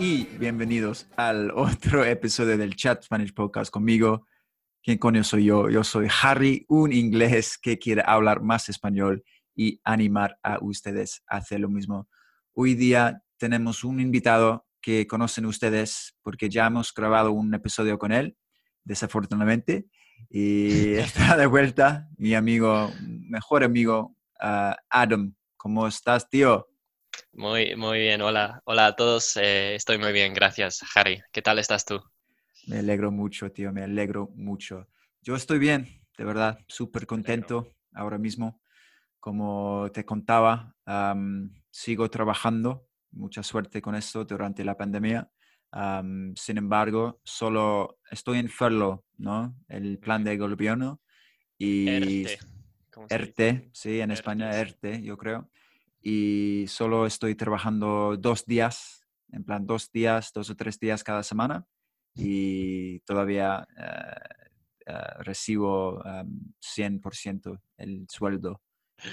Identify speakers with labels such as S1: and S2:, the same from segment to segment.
S1: Y bienvenidos al otro episodio del Chat Spanish Podcast conmigo. ¿Quién coño soy yo? Yo soy Harry, un inglés que quiere hablar más español y animar a ustedes a hacer lo mismo. Hoy día tenemos un invitado que conocen ustedes porque ya hemos grabado un episodio con él, desafortunadamente, y está de vuelta mi amigo, mejor amigo, ah, Adam. ¿Cómo estás, tío?
S2: Muy, muy bien, hola, hola a todos, eh, estoy muy bien, gracias, Harry. ¿Qué tal estás tú?
S1: Me alegro mucho, tío, me alegro mucho. Yo estoy bien, de verdad, súper contento ahora mismo. Como te contaba, sigo trabajando, mucha suerte con esto durante la pandemia. sin embargo, solo estoy en furlough, ¿no? El plan de gobierno y ERTE, sí, en España ERTE, yo creo. Y solo estoy trabajando dos días, en plan dos días, dos o tres días cada semana y todavía eh, eh, recibo 100% el sueldo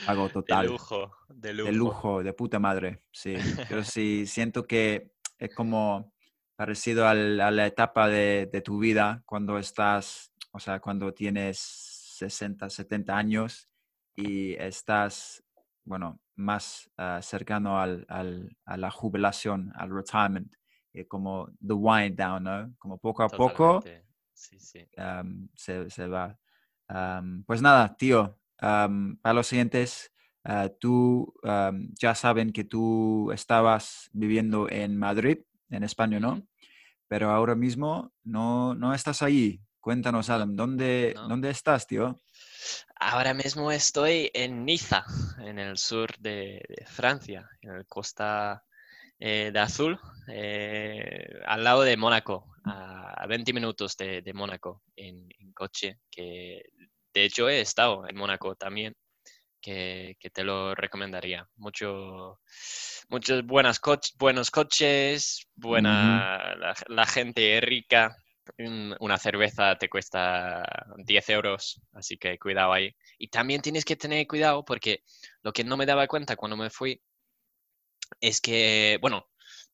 S1: pago total.
S2: De lujo, de lujo.
S1: De lujo, de puta madre, sí. Pero sí, siento que es como parecido a la etapa de, tu vida cuando estás, o sea, cuando tienes 60, 70 años y estás, bueno, más ah, cercano al, a la jubilación, al retirement, eh, como the wind down, ¿no? Como poco a poco
S2: sí, sí.
S1: se, se, va. pues nada, tío, para los siguientes, ah, tú ya saben que tú estabas viviendo en Madrid, en España, ¿no? Pero ahora mismo no, no estás ahí. Cuéntanos, Adam, ¿dónde, ¿dónde estás, tío?
S2: Ahora mismo estoy en Niza, en el sur de, Francia, en el costa eh, de Azul, eh, al lado de Mónaco, a, 20 minutos de, Mónaco en, en, coche, que de hecho, he estado en Mónaco también, que, te lo recomendaría. Mucho, muchos buenas buenos coches, buena, la, gente es rica. Una cerveza te cuesta 10 euros, así que cuidado ahí. Y también tienes que tener cuidado porque lo que no me daba cuenta cuando me fui es que, bueno,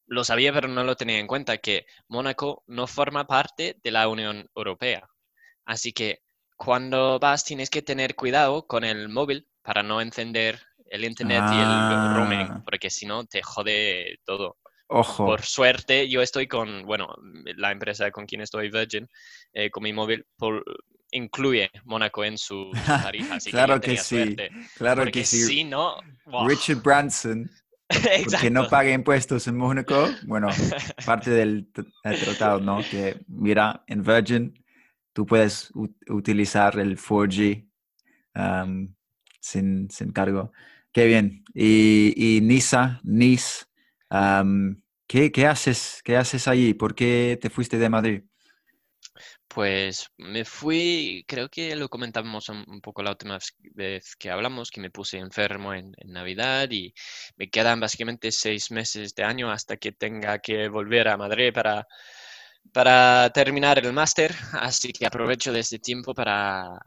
S2: lo sabía pero no lo tenía en cuenta, que Mónaco no forma parte de la Unión Europea. Así que cuando vas tienes que tener cuidado con el móvil para no encender el internet y el roaming, ah. porque si no te jode todo.
S1: Ojo.
S2: Por suerte, yo estoy con, bueno, la empresa con quien estoy, Virgin, eh, con mi móvil, incluye Mónaco en su tarifa.
S1: claro que, sí, claro que sí.
S2: Si no,
S1: Richard Branson, que no pague impuestos en Mónaco, bueno, parte del tratado, ¿no? Que mira, en Virgin tú puedes utilizar el 4G sin, sin, cargo. Qué bien. Y, y Nisa, Nice, ¿qué, ¿qué, haces, ¿qué haces allí? ¿Por qué te fuiste de Madrid?
S2: Pues me fui, creo que lo comentamos un, poco la última vez que hablamos, que me puse enfermo en, en, Navidad y me quedan básicamente seis meses de año hasta que tenga que volver a Madrid para para terminar el máster, así que aprovecho de este tiempo para,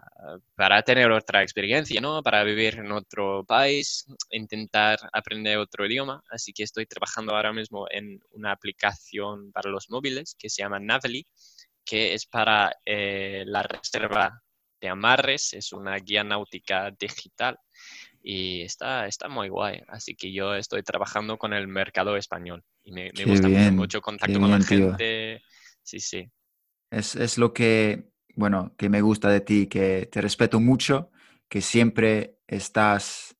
S2: para tener otra experiencia, ¿no? Para vivir en otro país, intentar aprender otro idioma, así que estoy trabajando ahora mismo en una aplicación para los móviles que se llama Navely, que es para eh, la reserva de amarres, es una guía náutica digital y está, está muy guay. Así que yo estoy trabajando con el mercado español y me, gusta mucho contacto con la gente sí, sí.
S1: Es, lo que, bueno, que me gusta de ti, que te respeto mucho, que siempre estás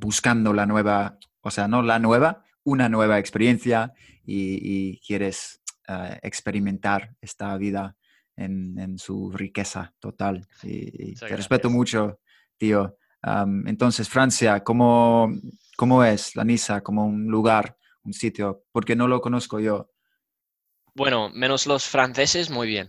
S1: buscando la nueva, o sea, no la nueva, una nueva experiencia y, quieres ah, experimentar esta vida en, su riqueza total. Y, te respeto mucho, tío. entonces, Francia, ¿cómo, ¿cómo es la Niza como un lugar, un sitio? Porque no lo conozco yo.
S2: Bueno, menos los franceses, muy bien.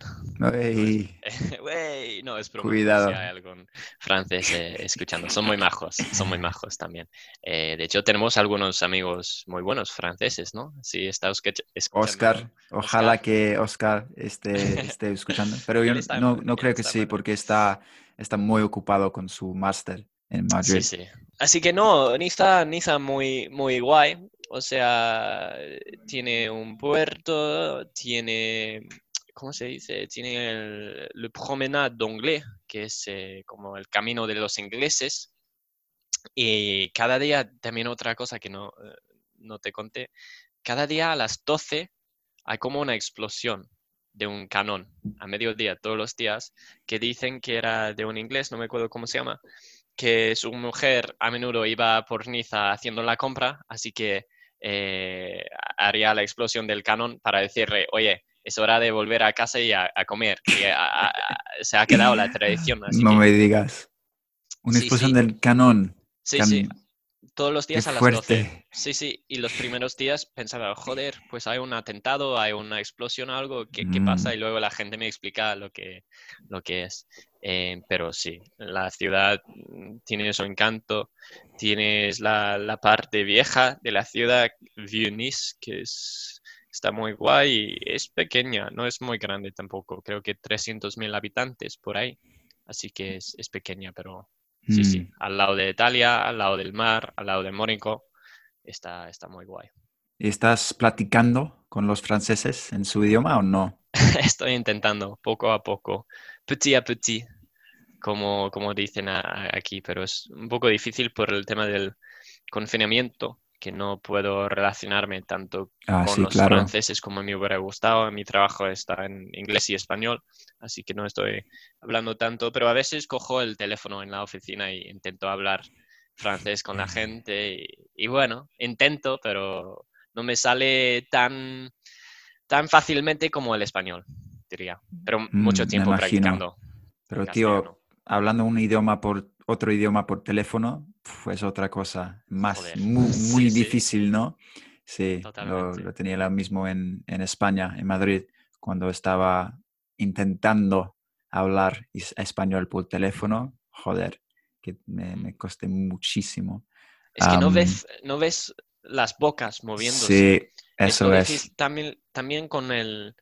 S1: Ey,
S2: no, es broma,
S1: Cuidado.
S2: Si hay algún francés eh, escuchando, son muy majos, son muy majos también. Eh, de hecho, tenemos algunos amigos muy buenos franceses, ¿no? Sí, está escuch- escuchando.
S1: Oscar, ojalá
S2: Oscar.
S1: que Oscar esté, esté escuchando. Pero yo no, no creo que sí, porque está, está muy ocupado con su máster en Madrid.
S2: Sí, sí. Así que no, Niza, Niza muy, muy guay. O sea, tiene un puerto, tiene, ¿cómo se dice? Tiene el Le Promenade d'Anglais, que es eh, como el camino de los ingleses. Y cada día, también otra cosa que no, eh, no te conté, cada día a las 12 hay como una explosión de un canón a mediodía todos los días que dicen que era de un inglés, no me acuerdo cómo se llama, que su mujer a menudo iba por Niza haciendo la compra, así que eh, haría la explosión del canon para decirle, oye, es hora de volver a casa y a, a comer. Y a- a- se ha quedado la tradición. Así
S1: No
S2: que,
S1: me digas. Una
S2: Sí,
S1: explosión
S2: sí.
S1: del canon.
S2: sí,
S1: Can-
S2: sí, todos los
S1: Qué
S2: días a las 12.
S1: fuerte.
S2: Sí, sí, y los primeros días pensaba, joder, pues hay un atentado, hay una explosión, algo, ¿qué, qué pasa?
S1: Mm.
S2: Y luego la gente me explica lo que, lo que es. Eh, pero sí, la ciudad mm, tiene su encanto, tienes la, la parte vieja de la ciudad, Vieux-Nice, que es, está muy guay y es pequeña, no es muy grande tampoco, creo que 300.000 habitantes por ahí, así que es, es pequeña, pero sí, sí,
S1: Mm.
S2: al lado de Italia, al lado del mar, al lado de Mónaco, está, está muy guay.
S1: ¿Y ¿Estás platicando con los franceses en su idioma o no?
S2: Estoy intentando poco a poco, petit a petit, como, como dicen a- a- aquí, pero es un poco difícil por el tema del confinamiento, que no puedo relacionarme tanto
S1: Ah,
S2: con
S1: sí,
S2: los
S1: claro.
S2: franceses como me hubiera gustado. Mi trabajo está en inglés y español, así que no estoy hablando tanto, pero a veces cojo el teléfono en la oficina y intento hablar francés con la gente y, y bueno, intento, pero no me sale tan, tan fácilmente como el español, diría. Pero
S1: Mm,
S2: mucho tiempo practicando.
S1: Pero tío. Hablando un idioma por otro idioma por teléfono, es otra cosa. Más,
S2: Joder.
S1: muy, muy
S2: sí.
S1: difícil, ¿no? Sí, lo, lo tenía lo mismo en, en España, en Madrid, cuando estaba intentando hablar español por teléfono. Joder, que me, me costé muchísimo.
S2: Es que no ves, no ves las bocas moviéndose.
S1: Sí,
S2: Es
S1: eso es.
S2: También, también con el,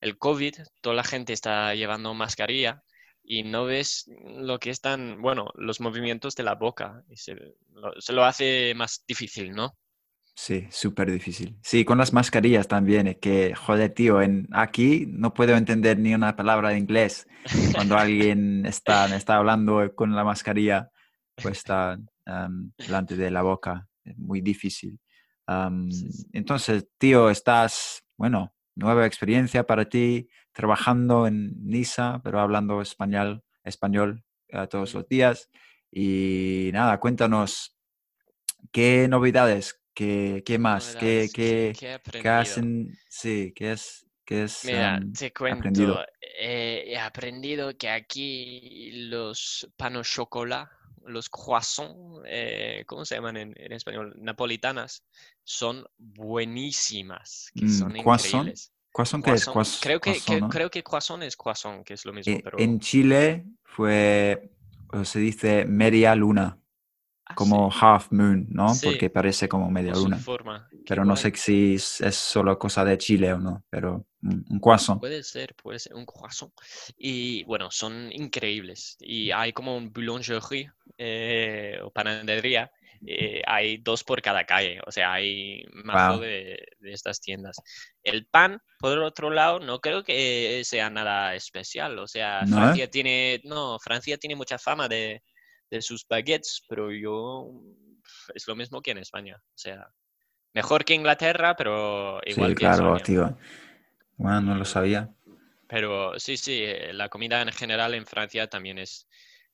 S2: el COVID, toda la gente está llevando mascarilla y no ves lo que están, bueno, los movimientos de la boca. Y se, lo, se lo hace más difícil, ¿no?
S1: Sí, súper difícil. Sí, con las mascarillas también, es que, joder, tío, en, aquí no puedo entender ni una palabra de inglés cuando alguien está, está hablando con la mascarilla puesta am, delante de la boca. Es muy difícil. Am,
S2: Sí, sí.
S1: entonces, tío, estás, bueno, nueva experiencia para ti, trabajando en Niza, pero hablando español, español eh, todos los días. Y nada, cuéntanos, ¿qué novedades? ¿Qué, qué más? ¿Qué,
S2: Novedades, ¿qué-
S1: qué,
S2: qué he
S1: qué has,
S2: aprendido?
S1: en- sí, qué es, qué es
S2: Mira,
S1: am,
S2: te cuento,
S1: aprendido?
S2: eh, he aprendido que aquí los panos chocolate, los croissants, eh, ¿cómo se llaman en, en español? Napolitanas, son buenísimas, que
S1: Mm,
S2: son
S1: croissant,
S2: increíbles.
S1: Croissant, ¿qué es? Croiss-
S2: creo que, que-
S1: ¿no?
S2: creo que croissant es croissant, que es lo mismo,
S1: Eh,
S2: pero...
S1: En Chile fue, se dice media luna,
S2: Ah,
S1: como
S2: sí,
S1: half moon, ¿no?
S2: Sí.
S1: Porque parece como media luna.
S2: forma,
S1: Pero no sé si es, es solo cosa de Chile o no, pero un croissant.
S2: Puede ser, puede ser un croissant. Y bueno, son increíbles. Y hay como un boulangerie eh, o panadería. Eh, hay dos por cada calle. O sea, hay
S1: Wow.
S2: de, de estas tiendas. El pan, por el otro lado, no creo que sea nada especial. O sea,
S1: ¿No?
S2: Francia tiene, no, Francia tiene mucha fama de, de sus baguettes, pero yo es lo mismo que en España. O sea, mejor que Inglaterra, pero igual
S1: Sí,
S2: que
S1: claro,
S2: España.
S1: tío. Bueno, no lo sabía.
S2: pero sí, sí, eh, la comida en general en Francia también es,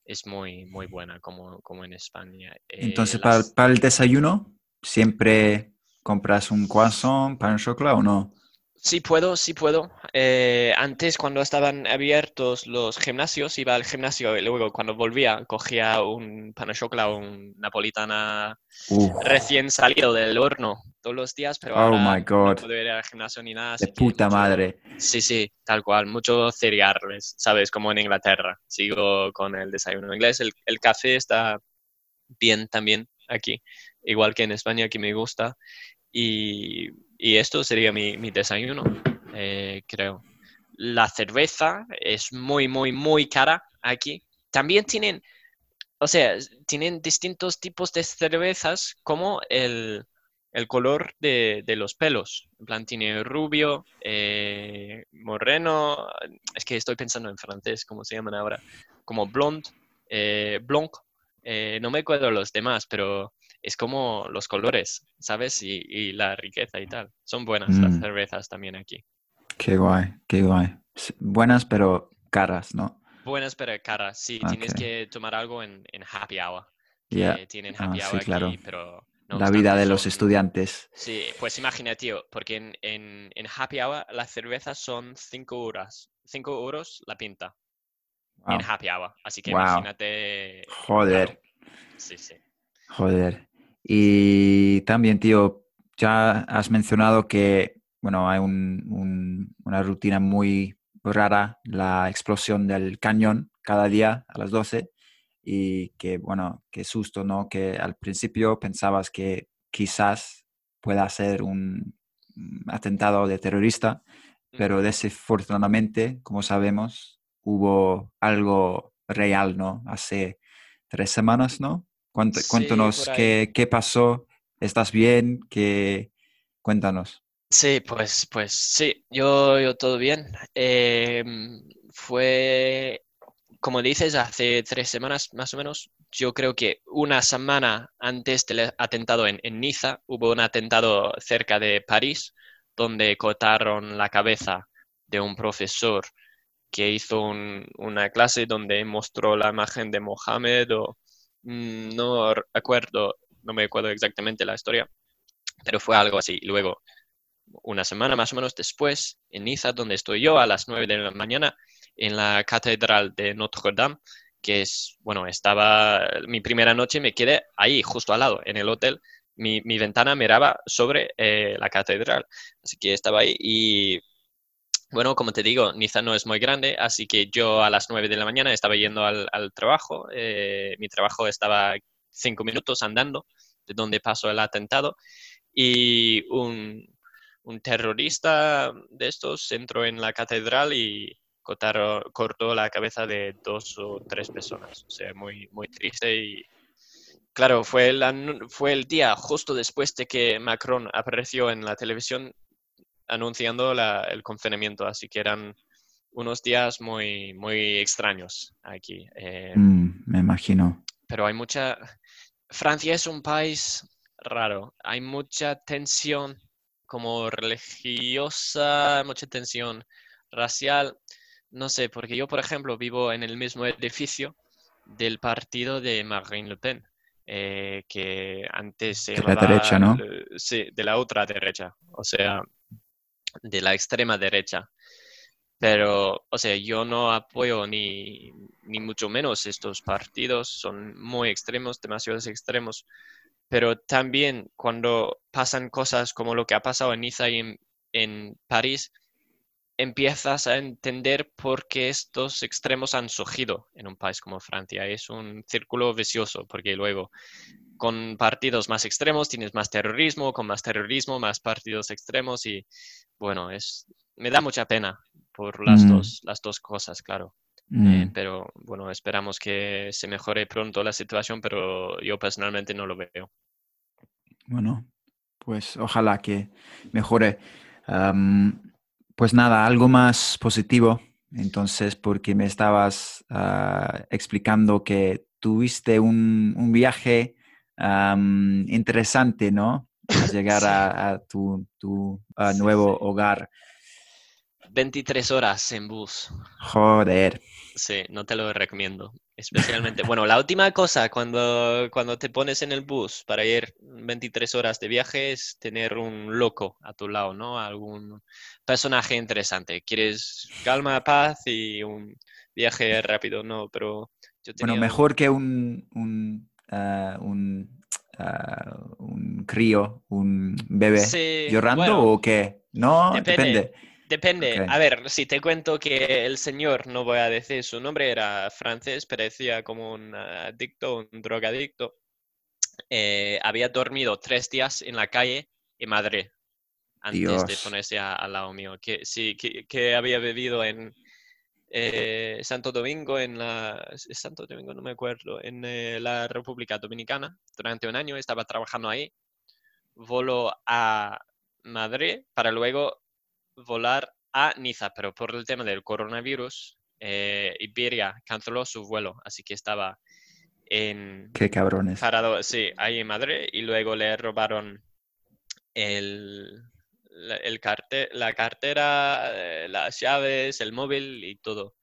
S2: es muy, muy buena, como, como en España. Eh,
S1: Entonces, para, para el desayuno, ¿siempre compras un croissant, pan chocolate o no?
S2: Sí puedo, sí puedo. Eh, antes, cuando estaban abiertos los gimnasios, iba al gimnasio y luego cuando volvía cogía un pan o un napolitana recién salido del horno todos los días, pero
S1: oh
S2: ahora
S1: my God.
S2: no puedo ir al gimnasio ni nada.
S1: De puta madre.
S2: Sí, sí, tal cual. Muchos cereales, ¿sabes? Como en Inglaterra. Sigo con el desayuno inglés. El, el café está bien también aquí, igual que en España, que me gusta. Y, esto sería mi, desayuno, eh, creo. La cerveza es muy, muy, muy cara aquí. También tienen, o sea, tienen distintos tipos de cervezas como el, color de, los pelos. En plan, tiene rubio, eh, moreno, es que estoy pensando en francés, ¿cómo se llaman ahora? Como blond, eh, blanc, eh, no me acuerdo los demás, pero es como los colores, ¿sabes? Y, la riqueza y tal. Son buenas las mm. cervezas también aquí.
S1: Qué guay, qué guay. Buenas pero caras, ¿no?
S2: Buenas pero caras, sí. Tienes que tomar algo en, happy hour. Tienen
S1: ah,
S2: happy hour
S1: claro.
S2: aquí, pero...
S1: la vida de los estudiantes.
S2: Sí, pues imagina, tío, porque en, en, happy hour las cervezas son 5 horas. 5 euros la pinta. En happy hour. Así que imagínate.
S1: Joder.
S2: Sí, sí.
S1: Joder. Y también, tío, ya has mencionado que, bueno, hay una rutina muy rara, la explosión del cañón cada día a las 12 y que, bueno, qué susto, ¿no? Que al principio pensabas que quizás pueda ser un atentado de terrorista, pero desafortunadamente, como sabemos, hubo algo real, ¿no? Hace tres semanas, ¿no? Cuéntanos qué, qué, pasó, ¿estás bien? ¿Qué... Cuéntanos.
S2: Sí, pues, pues sí, yo, yo todo bien. Em, fue, como dices, hace tres semanas más o menos. Yo creo que una semana antes del atentado en, en Niza hubo un atentado cerca de París donde cortaron la cabeza de un profesor que hizo una clase donde mostró la imagen de Mohammed o no acuerdo, no me acuerdo exactamente la historia, pero fue algo así. Luego, una semana más o menos después, en Niza, donde estoy yo, a las 9 de la mañana, en la catedral de Notre Dame, que es, bueno, estaba, mi primera noche me quedé ahí, justo al lado, en el hotel. Mi, ventana miraba sobre eh, la catedral, así que estaba ahí y bueno, como te digo, Niza no es muy grande, así que yo a las 9 de la mañana estaba yendo al, trabajo. Eh, mi trabajo estaba cinco minutos andando de donde pasó el atentado y un, terrorista de estos entró en la catedral y cortó la cabeza de dos o tres personas. O sea, muy, muy triste y claro, fue fue el día justo después de que Macron apareció en la televisión anunciando el confinamiento, así que eran unos días muy, muy extraños aquí.
S1: Eh, mm, me imagino.
S2: Pero hay mucha... Francia es un país raro, hay mucha tensión como religiosa, mucha tensión racial. No sé, porque yo, por ejemplo, vivo en el mismo edificio del partido de Marine Le Pen. Eh, que antes se
S1: de la derecha, ¿no?
S2: Sí, de la otra derecha. O sea, de la extrema derecha. Pero, o sea, yo no apoyo ni, ni mucho menos estos partidos, son muy extremos, demasiados extremos. Pero también cuando pasan cosas como lo que ha pasado en Niza y en, en París, empiezas a entender por qué estos extremos han surgido en un país como Francia. Es un círculo vicioso, porque luego con partidos más extremos tienes más terrorismo, con más terrorismo más partidos extremos y bueno, es me da mucha pena por las, mm. dos, las dos cosas, claro. Eh, mm. pero bueno, esperamos que se mejore pronto la situación, pero yo personalmente no lo veo.
S1: Bueno, pues ojalá que mejore. pues nada, algo más positivo. Entonces, porque me estabas ah, explicando que tuviste un, un viaje interesante, ¿no? llegar a, tu, nuevo hogar.
S2: 23 horas en bus.
S1: Joder.
S2: Sí, no te lo recomiendo. especialmente. Bueno, la última cosa cuando, cuando te pones en el bus para ir 23 horas de viaje es tener un loco a tu lado, ¿no? Algún personaje interesante. Quieres calma, paz y un viaje rápido, ¿no? Pero
S1: yo tenía Bueno, mejor que un, un, ah, un, ah, un, crío, un bebé llorando o qué? No, depende.
S2: Depende. A ver, si te cuento que el señor, no voy a decir su nombre, era francés, parecía como un adicto, un drogadicto. Eh, había dormido tres días en la calle en Madrid antes de ponerse al lado mío. Que, sí, que, había bebido en eh, Santo Domingo, en la... Santo Domingo, no me acuerdo, en eh, la República Dominicana. Durante un año estaba trabajando ahí. Voló a Madrid para luego volar a Niza, pero por el tema del coronavirus, eh, Iberia canceló su vuelo, así que estaba en...
S1: Qué cabrones.
S2: Parado, sí, ahí en Madrid y luego le robaron el, el la cartera, eh, las llaves, el móvil y todo.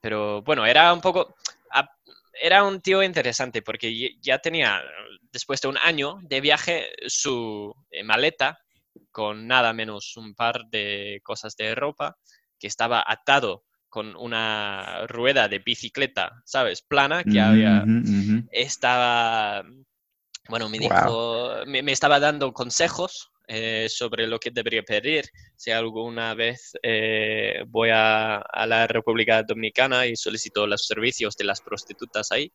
S2: Pero bueno, era un poco... Era un tío interesante porque ya tenía, después de un año de viaje, su eh, maleta con nada menos un par de cosas de ropa que estaba atado con una rueda de bicicleta, ¿sabes? Plana, que había, estaba, bueno, me dijo, me, estaba dando consejos eh, sobre lo que debería pedir si alguna vez eh, voy a, la República Dominicana y solicito los servicios de las prostitutas ahí.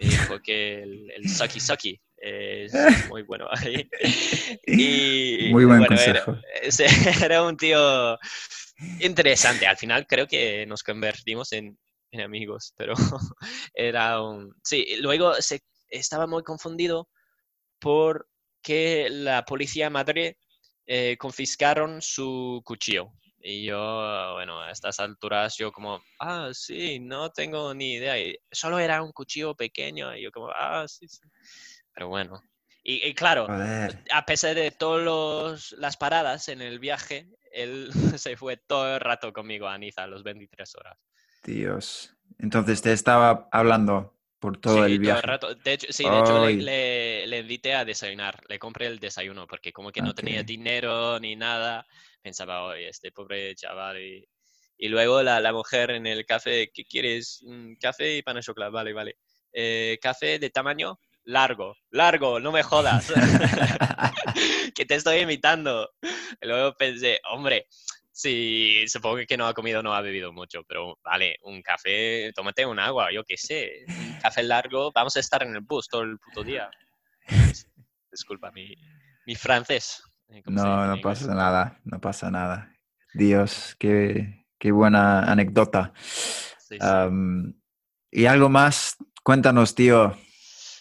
S2: Me dijo que el, el saki saki es muy bueno ahí. Y,
S1: muy buen consejo.
S2: Era, un tío interesante. Al final creo que nos convertimos en, amigos, pero era un... Sí, luego se, estaba muy confundido porque la policía de Madrid eh, confiscaron su cuchillo. Y yo, bueno, a estas alturas, yo como, ah, sí, no tengo ni idea. Y solo era un cuchillo pequeño. Y yo como, ah, sí, sí. Pero bueno. Y, claro, a pesar de todas las paradas en el viaje, él se fue todo el rato conmigo a Niza, a los 23 horas.
S1: Dios. Entonces te estaba hablando por todo el viaje.
S2: Todo el rato. De hecho, sí, de hecho le, le, invité a desayunar. Le compré el desayuno porque como que no tenía dinero ni nada. Pensaba, oye, este pobre chaval. Y, y luego la, la, mujer en el café, ¿qué quieres? Café y pan de chocolate, vale, vale. Eh, café de tamaño largo, largo, no me jodas, que te estoy imitando. Luego pensé, hombre, sí, supongo que no ha comido, no ha bebido mucho, pero vale, un café, tómate un agua, yo qué sé, un café largo, vamos a estar en el bus todo el puto día. Disculpa, mi, mi francés.
S1: Eh, no, no pasa nada, no pasa nada. Dios, qué, qué buena anécdota. y algo más, cuéntanos, tío,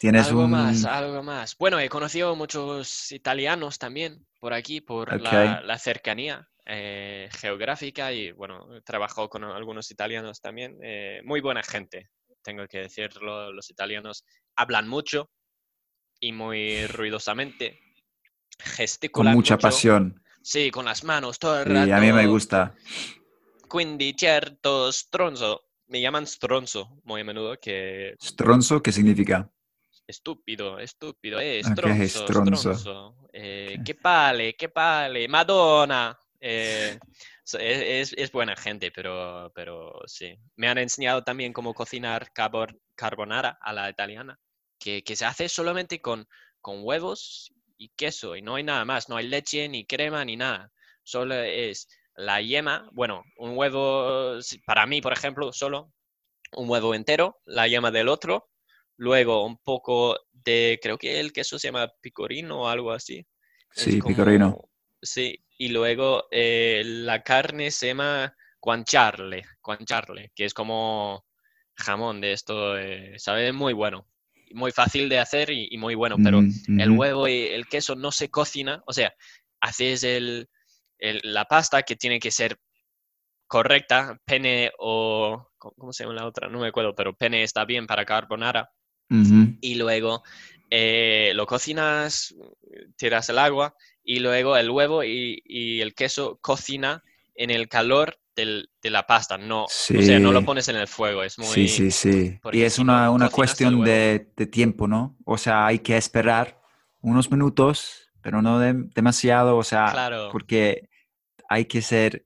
S2: algo más, algo más. Bueno, he conocido muchos italianos también por aquí, por la, cercanía eh, geográfica y bueno, he trabajado con algunos italianos también. Eh, muy buena gente, tengo que decirlo. Los italianos hablan mucho y muy ruidosamente, gesticulan
S1: Con mucha pasión.
S2: Sí, con las manos todo el rato.
S1: Y a mí me gusta.
S2: Quindi certo stronzo. Me llaman stronzo muy a menudo que...
S1: ¿Stronzo qué significa?
S2: estúpido, estúpido, eh, stronzo, stronzo. Eh, qué pale, qué pale, Madonna. Eh, es, es, buena gente, pero, pero sí. Me han enseñado también cómo cocinar carbonara a la italiana, que, que se hace solamente con, con huevos y queso, y no hay nada más, no hay leche, ni crema, ni nada. Solo es la yema, bueno, un huevo, para mí, por ejemplo, solo un huevo entero, la yema del otro, Luego un poco de, creo que el queso se llama picorino o algo así.
S1: Sí, picorino.
S2: Sí, y luego eh, la carne se llama guancharle, guancharle, que es como jamón de esto, eh, sabe muy bueno, muy fácil de hacer y, muy bueno, pero mm, el huevo y el queso no se cocina, o sea, haces el, la pasta que tiene que ser correcta, pene o, ¿cómo se llama la otra? No me acuerdo, pero pene está bien para carbonara. Y luego eh, lo cocinas, tiras el agua y luego el huevo y, el queso cocina en el calor del- de la pasta, no, o sea, no lo pones en el fuego, es muy...
S1: Sí, sí, sí.
S2: porque
S1: Y es
S2: si
S1: una,
S2: no
S1: una cuestión de, de tiempo, ¿no? O sea, hay que esperar unos minutos, pero no de- demasiado, o sea,
S2: Claro.
S1: porque hay que ser,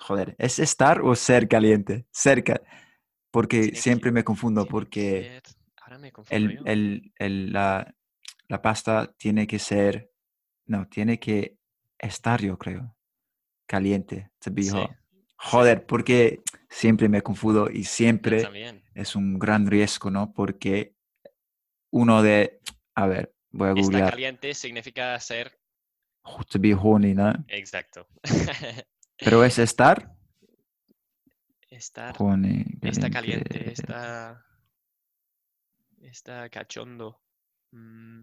S1: joder, ¿es estar o ser caliente? Cerca, porque siempre me confundo, porque
S2: ser- Ahora me confundo
S1: el, el- el- la, la pasta tiene que ser, no, tiene que estar, yo creo, caliente, to be
S2: Sí,
S1: hot. Joder, porque siempre me confundo y siempre es un gran riesgo, ¿no? Porque uno de, a ver, voy a
S2: Está
S1: googlear,
S2: caliente significa ser
S1: to be horny, ¿no?
S2: exacto.
S1: Pero es estar
S2: Estar,
S1: horny,
S2: está caliente, está, está cachondo. Mm,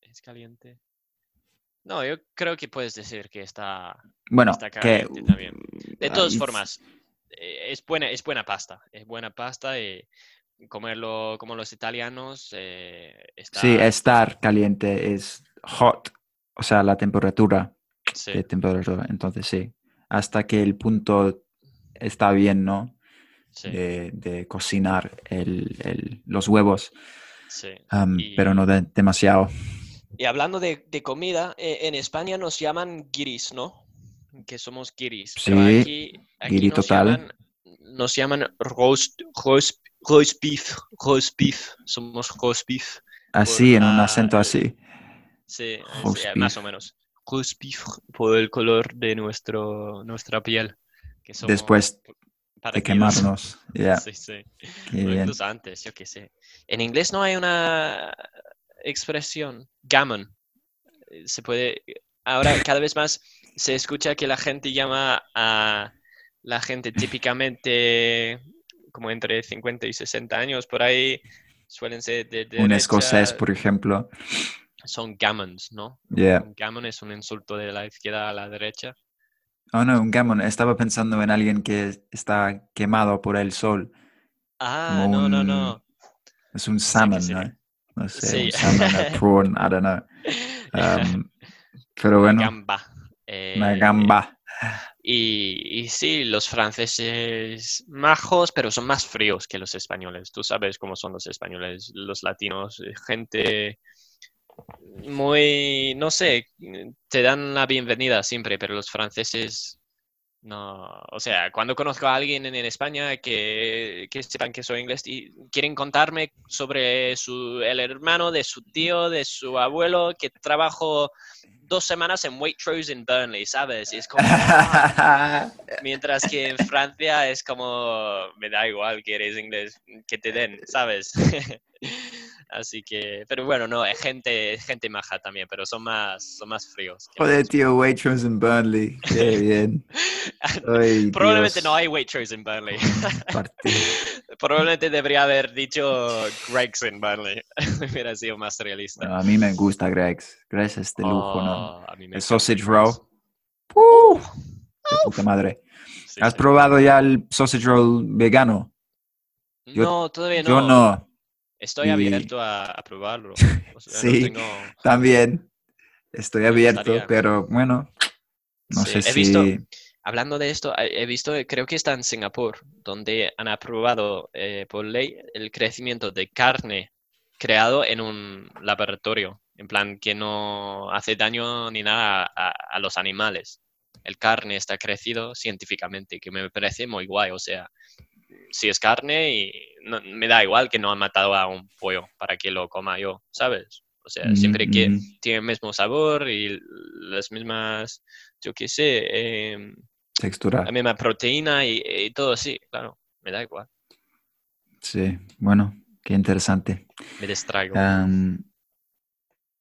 S2: es caliente. No, yo creo que puedes decir que está,
S1: Bueno,
S2: está
S1: que
S2: caliente también. De
S1: ah,
S2: todas formas, eh, es buena, es buena pasta. Es buena pasta y comerlo como los italianos eh, está.
S1: Sí, estar caliente es hot, o sea, la temperatura
S2: sí,
S1: de temperatura. Entonces, sí, hasta que el punto está bien, ¿no?
S2: sí,
S1: De, de cocinar el- el- los huevos,
S2: sí.
S1: am, pero no de- demasiado.
S2: Y hablando de, de comida, eh, en España nos llaman guiris, ¿no? Que somos guiris. Pero
S1: Sí,
S2: aquí, aquí
S1: guiri
S2: nos
S1: total.
S2: llaman, nos llaman roast, roast, roast beef, roast beef. Somos roast beef.
S1: Así, en un acento así.
S2: Sí,
S1: Roast
S2: sí, más
S1: beef.
S2: o menos. Roast beef por el color de nuestro, nuestra piel. Que somos
S1: Después de quemarnos. Ya,
S2: Sí, sí.
S1: qué bien.
S2: antes, yo qué sé. En inglés no hay una expresión, gammon. Eh, Se puede, ahora cada vez más se escucha que la gente llama a la gente típicamente como entre 50 y 60 años, por ahí suelen ser de
S1: Un escocés, por ejemplo.
S2: son gammons, ¿no?
S1: Yeah.
S2: Un gammon es un insulto de la izquierda a la derecha.
S1: Oh, no, un gammon. Estaba pensando en alguien que está quemado por el sol.
S2: Ah, no, no,
S1: un-
S2: no.
S1: Es un salmon. ¿no? No sé,
S2: Sí.
S1: salmon, a prawn, I don't know. Um, pero bueno,
S2: Gamba.
S1: una
S2: Eh,
S1: gamba.
S2: Y, y sí, los franceses majos, pero son más fríos que los españoles. Tú sabes cómo son los españoles, los latinos, eh, gente muy, no sé, te dan la bienvenida siempre, pero los franceses no. O sea, cuando conozco a alguien en, en España que, que sepan que soy inglés y quieren contarme sobre su, el hermano de su tío, de su abuelo, que trabajó dos semanas en Waitrose en Burnley, ¿sabes? Y es como... "Ah". Mientras que en Francia es como, me da igual que eres inglés, que te den, ¿sabes? Así que, pero bueno, no, es gente, gente maja también, pero son más, son más fríos.
S1: Joder, tío, Waitrose en Burnley. Qué bien. Ay,
S2: Probablemente
S1: Dios,
S2: no hay Waitrose en Burnley. Probablemente debería haber dicho Greg's en Burnley. Hubiera sido más realista.
S1: Bueno, a mí me gusta Greg's. Greg's es de lujo, ¿no?
S2: Oh, a mí me
S1: El sausage roll. ¡Uh! De puta madre.
S2: Sí,
S1: ¿Has
S2: sí.
S1: probado ya el sausage roll vegano? yo-
S2: No, todavía no.
S1: Yo no.
S2: Estoy
S1: Y-
S2: abierto a, a probarlo. O sea, no
S1: Sí.
S2: tengo-
S1: También. Estoy abierto, pero bueno. No
S2: Sí,
S1: sé
S2: he
S1: si.
S2: visto- Hablando de esto, he he visto, creo que está en Singapur, donde han aprobado eh, por ley el crecimiento de carne creado en un laboratorio, en plan que no hace daño ni nada a, a los animales. El carne está crecido científicamente, que me parece muy guay. O sea, si es carne y no- me da igual que no han matado a un pollo para que lo coma yo, ¿sabes? O sea, siempre que
S1: Mm,
S2: tiene el mismo sabor y las mismas, yo qué sé, em,
S1: Textura.
S2: la misma proteína y, y todo así, claro, me da igual,
S1: Sí, bueno, qué interesante.
S2: me distraigo.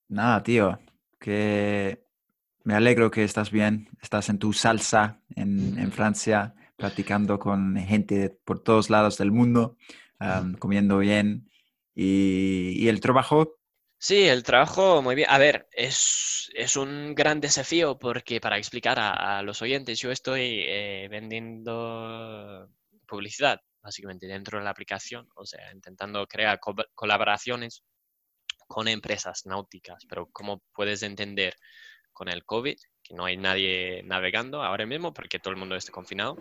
S1: Nada, tío, que me alegro que estás bien, estás en tu salsa en, en Francia, practicando con gente de- por todos lados del mundo, comiendo bien y, y el trabajo,
S2: Sí, el trabajo, muy bien. A ver, es, es un gran desafío porque para explicar a, a los oyentes, yo estoy eh, vendiendo publicidad, básicamente, dentro de la aplicación, o sea, intentando crear co- colaboraciones con empresas náuticas, pero como puedes entender con el COVID, que no hay nadie navegando ahora mismo porque todo el mundo está confinado.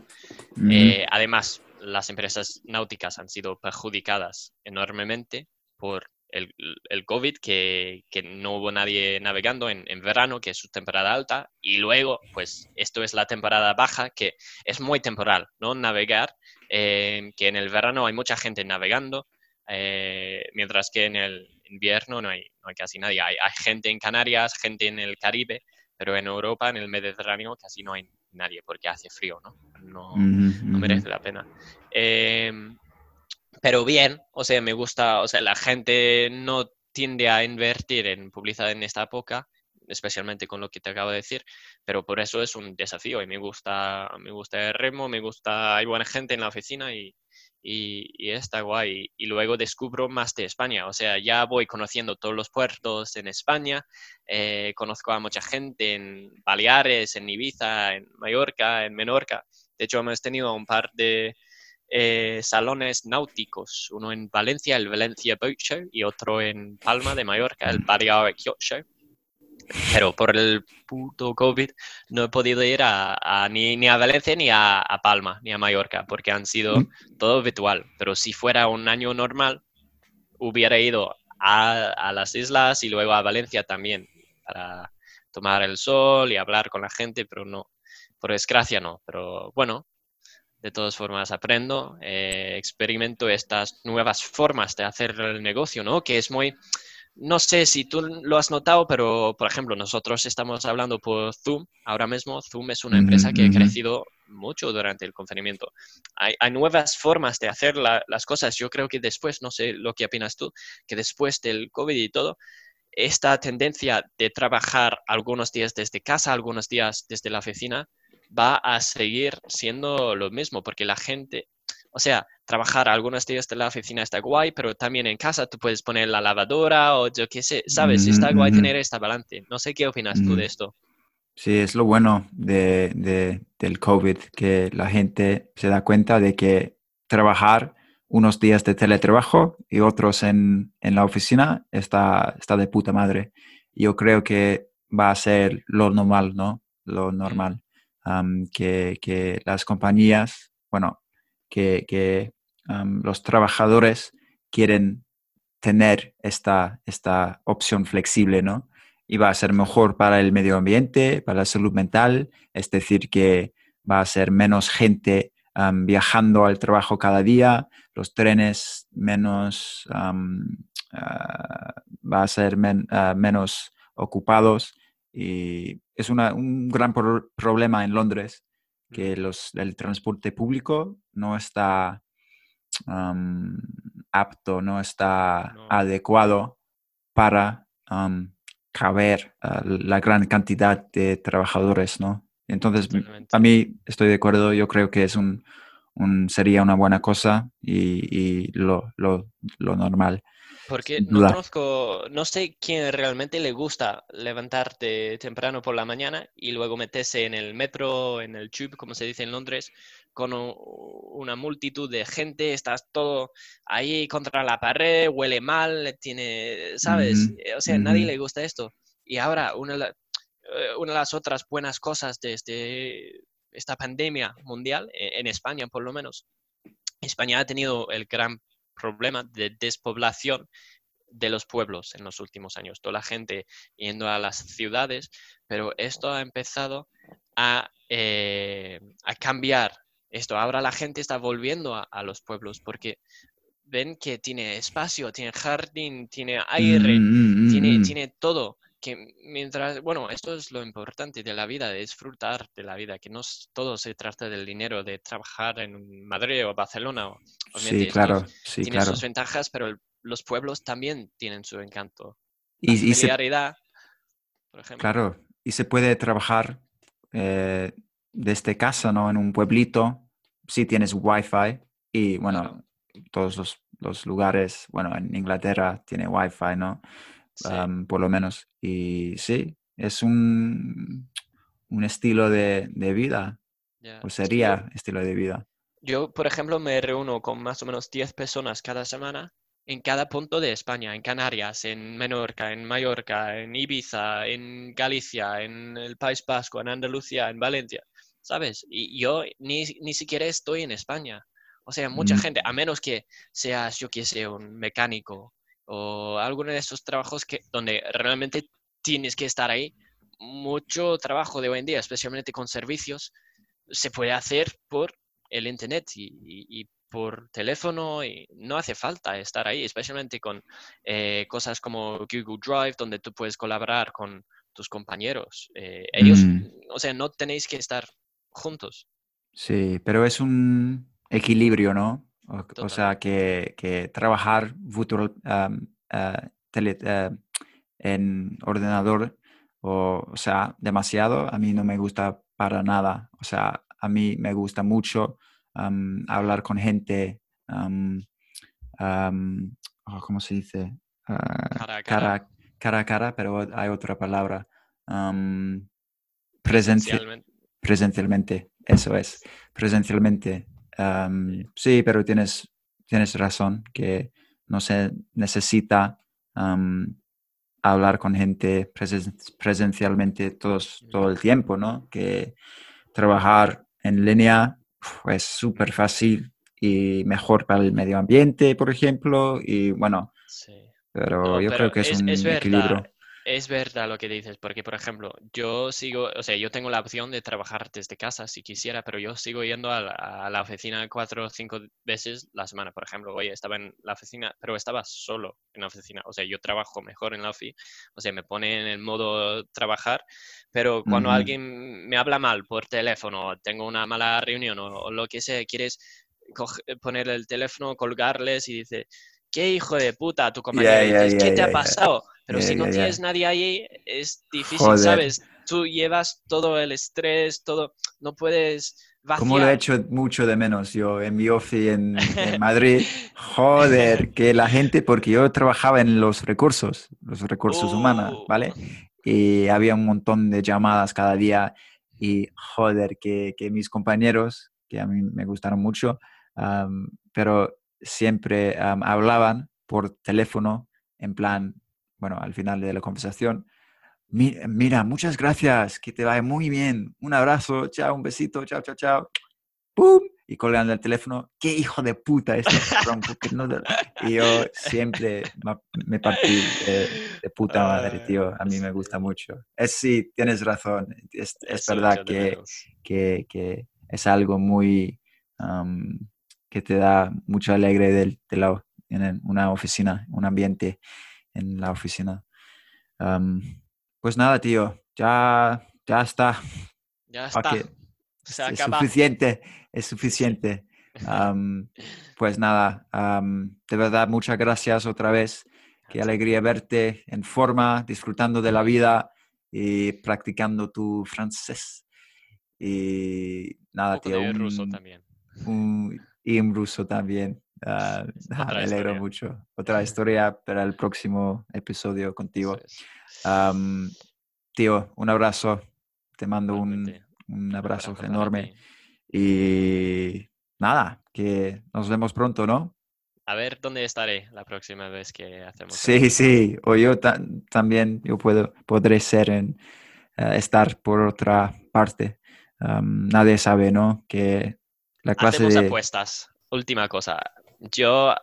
S2: Eh, además, las empresas náuticas han sido perjudicadas enormemente por el, el COVID, que, que no hubo nadie navegando en, en verano, que es su temporada alta, y luego, pues esto es la temporada baja, que es muy temporal, ¿no? Navegar, eh, que en el verano hay mucha gente navegando, eh, mientras que en el invierno no hay, no hay casi nadie. Hay, hay gente en Canarias, gente en el Caribe, pero en Europa, en el Mediterráneo, casi no hay nadie porque hace frío, ¿no? No, merece la pena. Eh, pero bien, o sea, me gusta, o sea, la gente no tiende a invertir en publicidad en esta época, especialmente con lo que te acabo de decir, pero por eso es un desafío y me gusta, me gusta el remo, me gusta, hay buena gente en la oficina y, y, está guay. Y luego descubro más de España, o sea, ya voy conociendo todos los puertos en España, eh, conozco a mucha gente en Baleares, en Ibiza, en Mallorca, en Menorca. De hecho, hemos tenido un par de eh, salones náuticos, uno en Valencia, el Valencia Boat Show, y otro en Palma de Mallorca, el Balearic Yacht Show. Pero por el puto COVID no he podido ir a, a- ni, ni a Valencia, ni a, a Palma, ni a Mallorca, porque han sido
S1: Mm.
S2: todo virtual. Pero si fuera un año normal, hubiera ido a, a las islas y luego a Valencia también para tomar el sol y hablar con la gente, pero no, por desgracia no. Pero bueno, de todas formas aprendo, eh, experimento estas nuevas formas de hacer el negocio, ¿no? Que es muy, no sé si tú lo has notado, pero por ejemplo, nosotros estamos hablando por Zoom ahora mismo. Zoom es una empresa que ha crecido mucho durante el confinamiento. Hay, hay nuevas formas de hacer la- las cosas. Yo creo que después, no sé lo que opinas tú, que después del COVID y todo, esta tendencia de trabajar algunos días desde casa, algunos días desde la oficina, va a seguir siendo lo mismo, porque la gente, o sea, trabajar algunos días de la oficina está guay, pero también en casa tú puedes poner la lavadora o yo qué sé, ¿sabes?
S1: Ujú,
S2: Está guay
S1: ujú.
S2: tener esta balance. No sé qué opinas tú
S1: Ujú.
S2: de esto.
S1: Sí, es lo bueno de, de- del COVID, que la gente se da cuenta de que trabajar unos días de teletrabajo y otros en, en la oficina está, está de puta madre. Yo creo que va a ser lo normal, ¿no? Lo normal. Am, que, que las compañías, bueno, que, los trabajadores quieren tener esta, esta opción flexible, ¿no? y va a ser mejor para el medio ambiente, para la salud mental, es decir, que va a ser menos gente viajando al trabajo cada día, los trenes menos, ah, va a ser ah, menos ocupados y es un gran pro- problema en Londres que los, el transporte público no está am, apto, no está
S2: No.
S1: adecuado para caber la gran cantidad de trabajadores, ¿no? Entonces,
S2: Totalmente.
S1: a mí estoy de acuerdo, yo creo que es un, un- sería una buena cosa y, y lo, lo- lo normal.
S2: Porque no conozco, no sé quién realmente le gusta levantarte temprano por la mañana y luego meterse en el metro, en el tube, como se dice en Londres, con una multitud de gente, estás todo ahí contra la pared, huele mal, tiene, ¿sabes? Eh, O sea, a nadie le gusta esto. Y ahora, una de, la- eh, una de las otras buenas cosas desde esta pandemia mundial, e- en España por lo menos, España ha tenido el gran problema de despoblación de los pueblos en los últimos años. Toda la gente yendo a las ciudades, pero esto ha empezado a, eh, a cambiar esto. Ahora la gente está volviendo a, a los pueblos porque ven que tiene espacio, tiene jardín, tiene aire,
S1: Mm, mm,
S2: tiene,
S1: mm.
S2: tiene todo. Que mientras, bueno, esto es lo importante de la vida, de disfrutar de la vida, que no todo se trata del dinero, de trabajar en Madrid o Barcelona. obviamente
S1: Sí, claro, sí,
S2: tiene
S1: claro.
S2: sus ventajas, pero los pueblos también tienen su encanto.
S1: Y,
S2: La
S1: y se,
S2: familiaridad, por ejemplo.
S1: claro, y se puede trabajar eh, desde casa, ¿no? En un pueblito, si tienes wifi y bueno,
S2: Claro.
S1: todos los, los lugares, bueno, en Inglaterra tiene wifi, ¿no?
S2: Sí,
S1: por lo menos. Y sí, es un, un estilo de, de vida, o sería estilo de vida.
S2: Yo, por ejemplo, me reúno con más o menos 10 personas cada semana en cada punto de España, en Canarias, en Menorca, en Mallorca, en Ibiza, en Galicia, en el País Vasco, en Andalucía, en Valencia, ¿sabes? Y yo ni, ni siquiera estoy en España. O sea, mucha
S1: Mm.
S2: gente, a menos que seas, yo qué sé, un mecánico o alguno de esos trabajos que, donde realmente tienes que estar ahí, mucho trabajo de hoy en día, especialmente con servicios, se puede hacer por el Internet y, y- y por teléfono y no hace falta estar ahí, especialmente con eh, cosas como Google Drive, donde tú puedes colaborar con tus compañeros. Eh, ellos,
S1: Mm.
S2: o sea, no tenéis que estar juntos.
S1: Sí, pero es un equilibrio, ¿no? O, o sea, que, que trabajar virtual, am, ah, tele- ah, en ordenador, o, o sea, demasiado, a mí no me gusta para nada. O sea, a mí me gusta mucho hablar con gente, oh, ¿cómo se dice? Ah,
S2: Cara a cara.
S1: cara, cara a cara, pero hay otra palabra.
S2: Presencialmente.
S1: presencialmente, eso es, presencialmente. Am,
S2: Sí.
S1: sí, pero tienes, tienes razón que no se necesita am, hablar con gente presen- presencialmente todos, todo el tiempo, ¿no? Que trabajar en línea uf, es súper fácil y mejor para el medio ambiente, por ejemplo, y bueno,
S2: Sí.
S1: pero
S2: No,
S1: yo
S2: pero
S1: creo que es,
S2: es,
S1: un
S2: es
S1: equilibrio.
S2: verdad, es verdad lo que dices, porque por ejemplo, yo sigo, o sea, yo tengo la opción de trabajar desde casa si quisiera, pero yo sigo yendo a la, a la oficina cuatro o cinco veces la semana. Por ejemplo, hoy estaba en la oficina, pero estaba solo en la oficina. O sea, yo trabajo mejor en la ofi, o sea, me pone en el modo trabajar, pero cuando alguien me habla mal por teléfono, tengo una mala reunión o, o lo que sea, quieres poner el teléfono, colgarles y dice, ¿qué hijo de puta? Tu compañero ¿qué te ha pasado? Pero
S1: Ya,
S2: si no
S1: ya.
S2: tienes nadie ahí, es difícil,
S1: Joder.
S2: ¿sabes? Tú llevas todo el estrés, todo, no puedes
S1: Como lo he
S2: vaciar.
S1: hecho mucho de menos yo en mi ofi en, en Madrid. Joder, que la gente, porque yo trabajaba en los recursos, los recursos humanos,
S2: Uh,
S1: ¿vale? Y había un montón de llamadas cada día y joder, que, que mis compañeros, que a mí me gustaron mucho, pero siempre hablaban por teléfono en plan, bueno, al final de la conversación, "Mi- mira, muchas gracias, que te vaya muy bien, un abrazo, chao, un besito, chao, chao, chao, ¡pum! Y colgan el teléfono, qué hijo de puta este no te-". Y yo siempre me partí de, de puta madre, tío, a mí me gusta mucho. Es sí, tienes razón, es, es verdad
S2: de
S1: que, que, que es algo muy, am, que te da mucho alegre del- de, la, en una oficina, un ambiente en la oficina. Am, pues nada, tío, ya, ya está.
S2: Ya está, se
S1: es
S2: acaba.
S1: suficiente, es suficiente. Am, pues nada, am, de verdad, muchas gracias otra vez. Qué alegría verte en forma, disfrutando de la vida y practicando tu francés. Y
S2: Un
S1: nada,
S2: poco
S1: tío,
S2: de ruso
S1: un,
S2: también.
S1: un- y en ruso también. Ah, ah, me alegro mucho. Otra historia para el próximo episodio contigo. tío, un abrazo. Te mando un, un abrazo enorme. Y nada, que nos vemos pronto, ¿no?
S2: A ver dónde estaré la próxima vez que hacemos
S1: Sí, sí. O yo ta- también, yo puedo, podré ser en, eh, estar por otra parte. Nadie sabe, ¿no? Que la clase
S2: Hacemos
S1: de...
S2: apuestas. Última cosa. Yo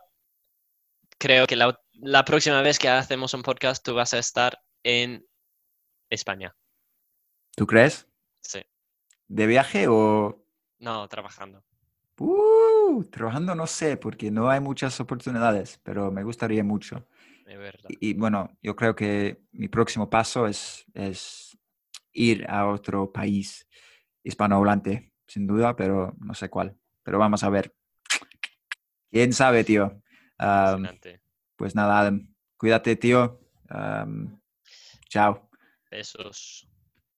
S2: creo que la, la próxima vez que hacemos un podcast tú vas a estar en España.
S1: ¿Tú crees?
S2: Sí.
S1: ¿De viaje o...?
S2: No, trabajando.
S1: Uh, trabajando no sé, porque no hay muchas oportunidades, pero me gustaría mucho.
S2: De verdad.
S1: Y, y bueno, yo creo que mi próximo paso es, es ir a otro país hispanohablante, sin duda, pero no sé cuál. Pero vamos a ver. ¿Quién sabe, tío? Pues nada, Adam, cuídate, tío. Chao.
S2: Besos.